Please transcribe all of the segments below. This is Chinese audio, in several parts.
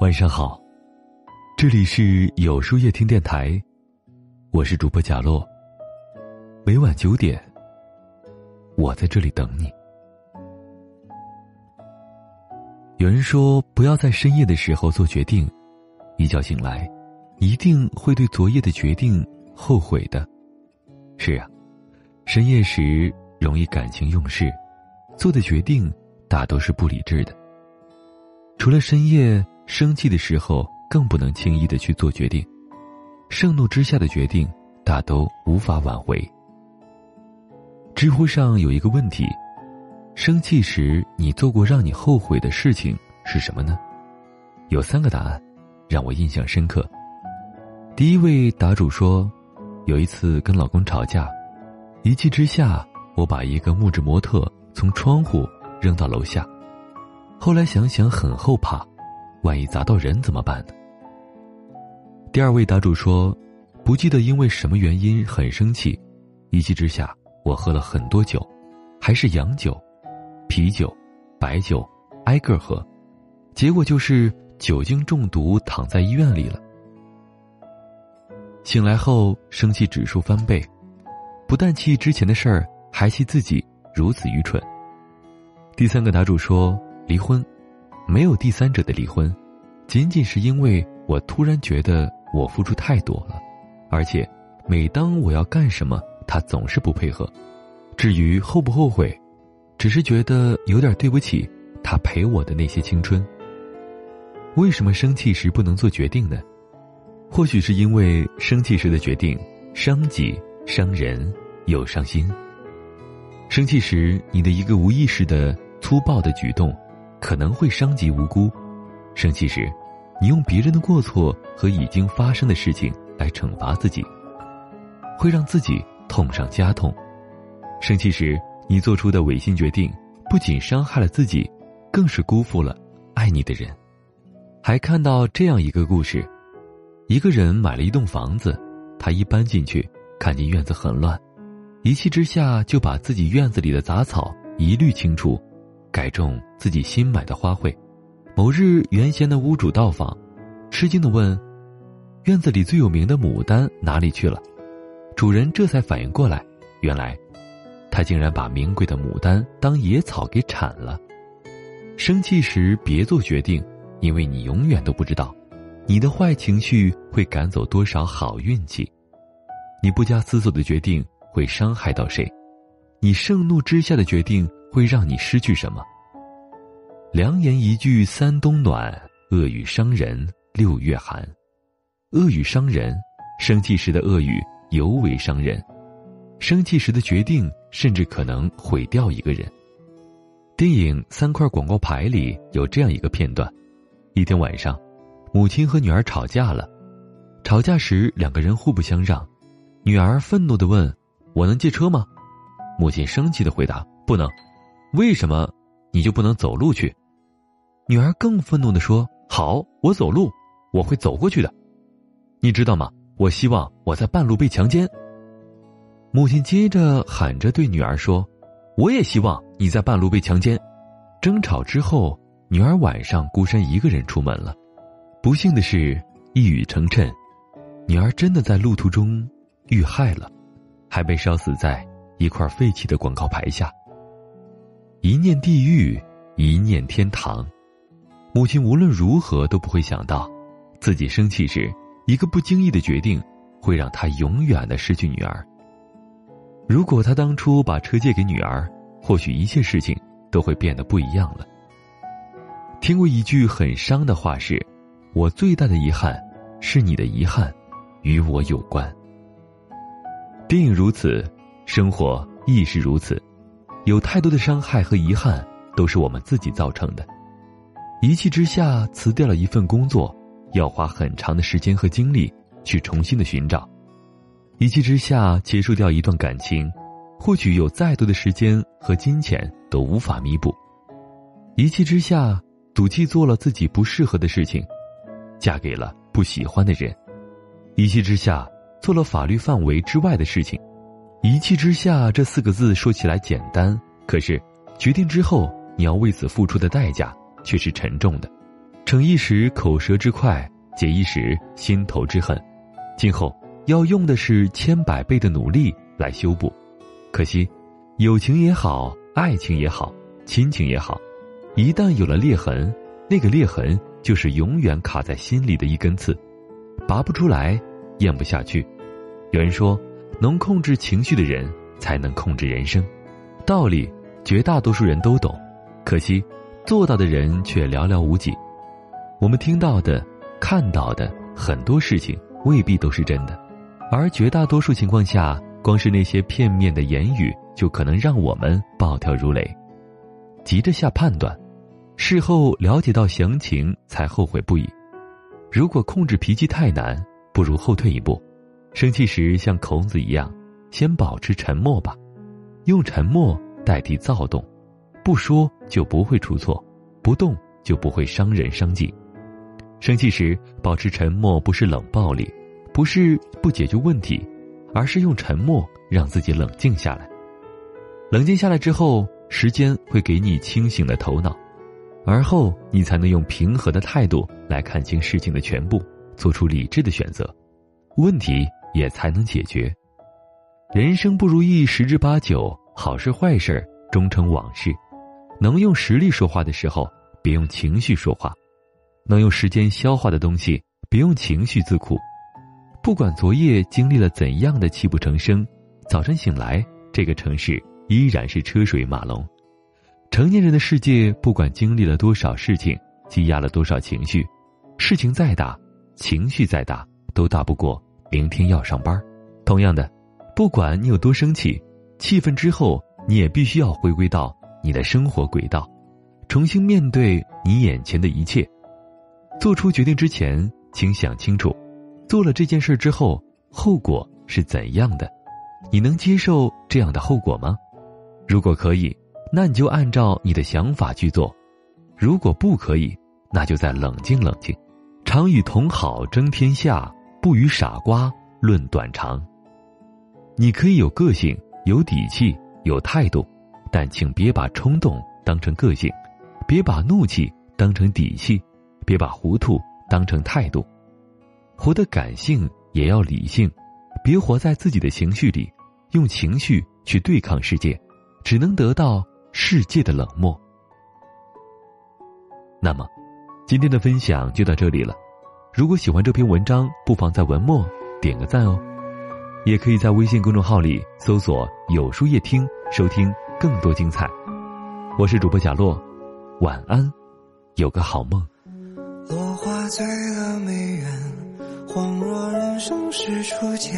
晚上好，这里是有书夜听电台，我是主播贾洛。每晚九点，我在这里等你。有人说，不要在深夜的时候做决定，一觉醒来，一定会对昨夜的决定后悔的。是啊，深夜时容易感情用事，做的决定大都是不理智的。除了深夜。生气的时候更不能轻易的去做决定，盛怒之下的决定大都无法挽回。知乎上有一个问题：生气时你做过让你后悔的事情是什么呢？有三个答案，让我印象深刻。第一位答主说，有一次跟老公吵架，一气之下我把一个木质模特从窗户扔到楼下，后来想想很后怕。万一砸到人怎么办呢？第二位答主说，不记得因为什么原因很生气，一气之下我喝了很多酒，还是洋酒、啤酒、白酒，挨个喝，结果就是酒精中毒，躺在医院里了。醒来后生气指数翻倍，不但气之前的事儿，还气自己如此愚蠢。第三个答主说离婚。没有第三者的离婚，仅仅是因为我突然觉得我付出太多了，而且每当我要干什么，他总是不配合。至于后不后悔，只是觉得有点对不起他陪我的那些青春。为什么生气时不能做决定呢？或许是因为生气时的决定伤己、伤人又伤心。生气时，你的一个无意识的粗暴的举动。可能会伤及无辜。生气时，你用别人的过错和已经发生的事情来惩罚自己，会让自己痛上加痛。生气时，你做出的违心决定，不仅伤害了自己，更是辜负了爱你的人。还看到这样一个故事：一个人买了一栋房子，他一搬进去，看见院子很乱，一气之下就把自己院子里的杂草一律清除。改种自己新买的花卉。某日，原先的屋主到访，吃惊的问：“院子里最有名的牡丹哪里去了？”主人这才反应过来，原来他竟然把名贵的牡丹当野草给铲了。生气时别做决定，因为你永远都不知道，你的坏情绪会赶走多少好运气。你不加思索的决定会伤害到谁？你盛怒之下的决定。会让你失去什么？良言一句三冬暖，恶语伤人六月寒。恶语伤人，生气时的恶语尤为伤人。生气时的决定，甚至可能毁掉一个人。电影《三块广告牌》里有这样一个片段：一天晚上，母亲和女儿吵架了。吵架时，两个人互不相让。女儿愤怒的问：“我能借车吗？”母亲生气的回答：“不能。”为什么你就不能走路去？女儿更愤怒的说：“好，我走路，我会走过去的。你知道吗？我希望我在半路被强奸。”母亲接着喊着对女儿说：“我也希望你在半路被强奸。”争吵之后，女儿晚上孤身一个人出门了。不幸的是，一语成谶，女儿真的在路途中遇害了，还被烧死在一块废弃的广告牌下。一念地狱，一念天堂。母亲无论如何都不会想到，自己生气时，一个不经意的决定，会让她永远的失去女儿。如果他当初把车借给女儿，或许一切事情都会变得不一样了。听过一句很伤的话是：“我最大的遗憾，是你的遗憾，与我有关。”电影如此，生活亦是如此。有太多的伤害和遗憾，都是我们自己造成的。一气之下辞掉了一份工作，要花很长的时间和精力去重新的寻找；一气之下结束掉一段感情，或许有再多的时间和金钱都无法弥补；一气之下赌气做了自己不适合的事情，嫁给了不喜欢的人；一气之下做了法律范围之外的事情。一气之下这四个字说起来简单，可是决定之后你要为此付出的代价却是沉重的，逞一时口舌之快，解一时心头之恨，今后要用的是千百倍的努力来修补。可惜，友情也好，爱情也好，亲情也好，一旦有了裂痕，那个裂痕就是永远卡在心里的一根刺，拔不出来，咽不下去。有人说，能控制情绪的人才能控制人生，道理绝大多数人都懂，可惜。做到的人却寥寥无几，我们听到的、看到的很多事情未必都是真的，而绝大多数情况下，光是那些片面的言语就可能让我们暴跳如雷，急着下判断，事后了解到详情才后悔不已。如果控制脾气太难，不如后退一步，生气时像孔子一样，先保持沉默吧，用沉默代替躁动。不说就不会出错，不动就不会伤人伤己。生气时保持沉默，不是冷暴力，不是不解决问题，而是用沉默让自己冷静下来。冷静下来之后，时间会给你清醒的头脑，而后你才能用平和的态度来看清事情的全部，做出理智的选择，问题也才能解决。人生不如意十之八九，好事坏事终成往事。能用实力说话的时候，别用情绪说话；能用时间消化的东西，别用情绪自苦。不管昨夜经历了怎样的泣不成声，早晨醒来，这个城市依然是车水马龙。成年人的世界，不管经历了多少事情，积压了多少情绪，事情再大，情绪再大，都大不过明天要上班。同样的，不管你有多生气，气愤之后，你也必须要回归到。你的生活轨道，重新面对你眼前的一切。做出决定之前，请想清楚，做了这件事之后，后果是怎样的？你能接受这样的后果吗？如果可以，那你就按照你的想法去做；如果不可以，那就再冷静冷静。常与同好争天下，不与傻瓜论短长。你可以有个性、有底气、有态度。但请别把冲动当成个性，别把怒气当成底气，别把糊涂当成态度。活得感性也要理性，别活在自己的情绪里，用情绪去对抗世界，只能得到世界的冷漠。那么，今天的分享就到这里了。如果喜欢这篇文章，不妨在文末点个赞哦。也可以在微信公众号里搜索“有书夜听”收听。更多精彩，我是主播贾洛，晚安，有个好梦。落花醉了美人，恍若人生是初见。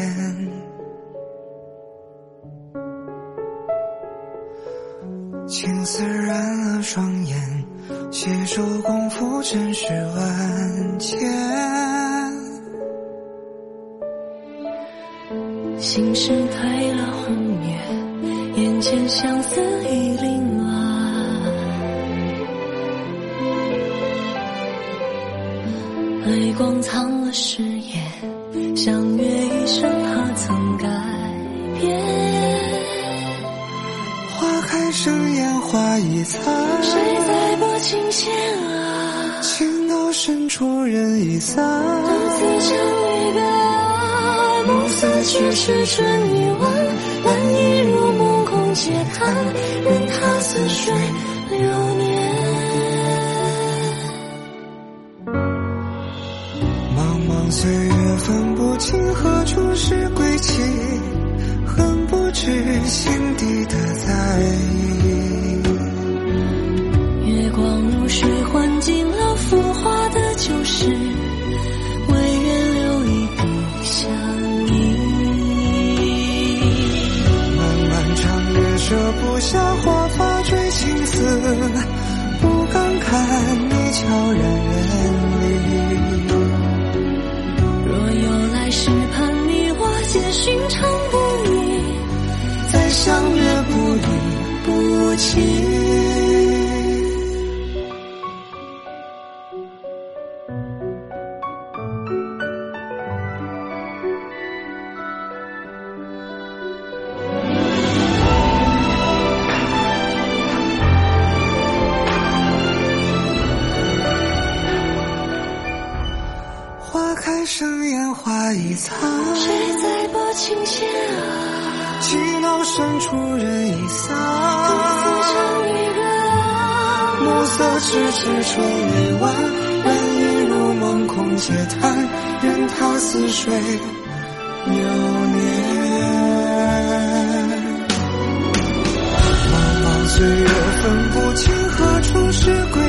青丝染了双眼，携手共赴尘世万千。心事褪了红颜。眼前相思已凌乱，泪光藏了誓言，相约一生何曾改变？花开生烟花已残，谁在拨琴弦啊？情到深处人已散，独自唱离别啊，暮色却是春已晚，难以入梦空。嗟叹，任他似水流年。茫茫岁月，分不清何处是归期，恨不知心不下花发追青丝，不敢看你悄然是春已晚，人已如梦空嗟叹，任他似水流年。茫茫岁月，分不清何处是归。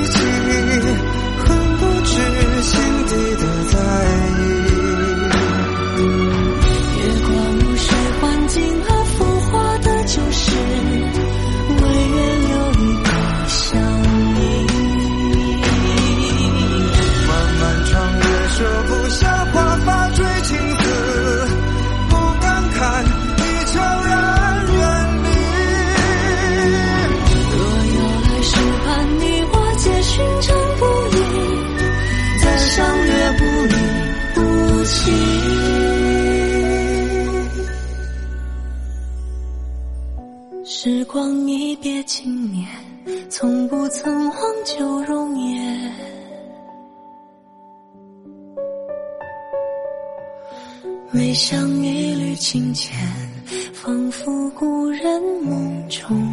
曾忘旧容颜，每想一缕清浅，仿佛故人梦中。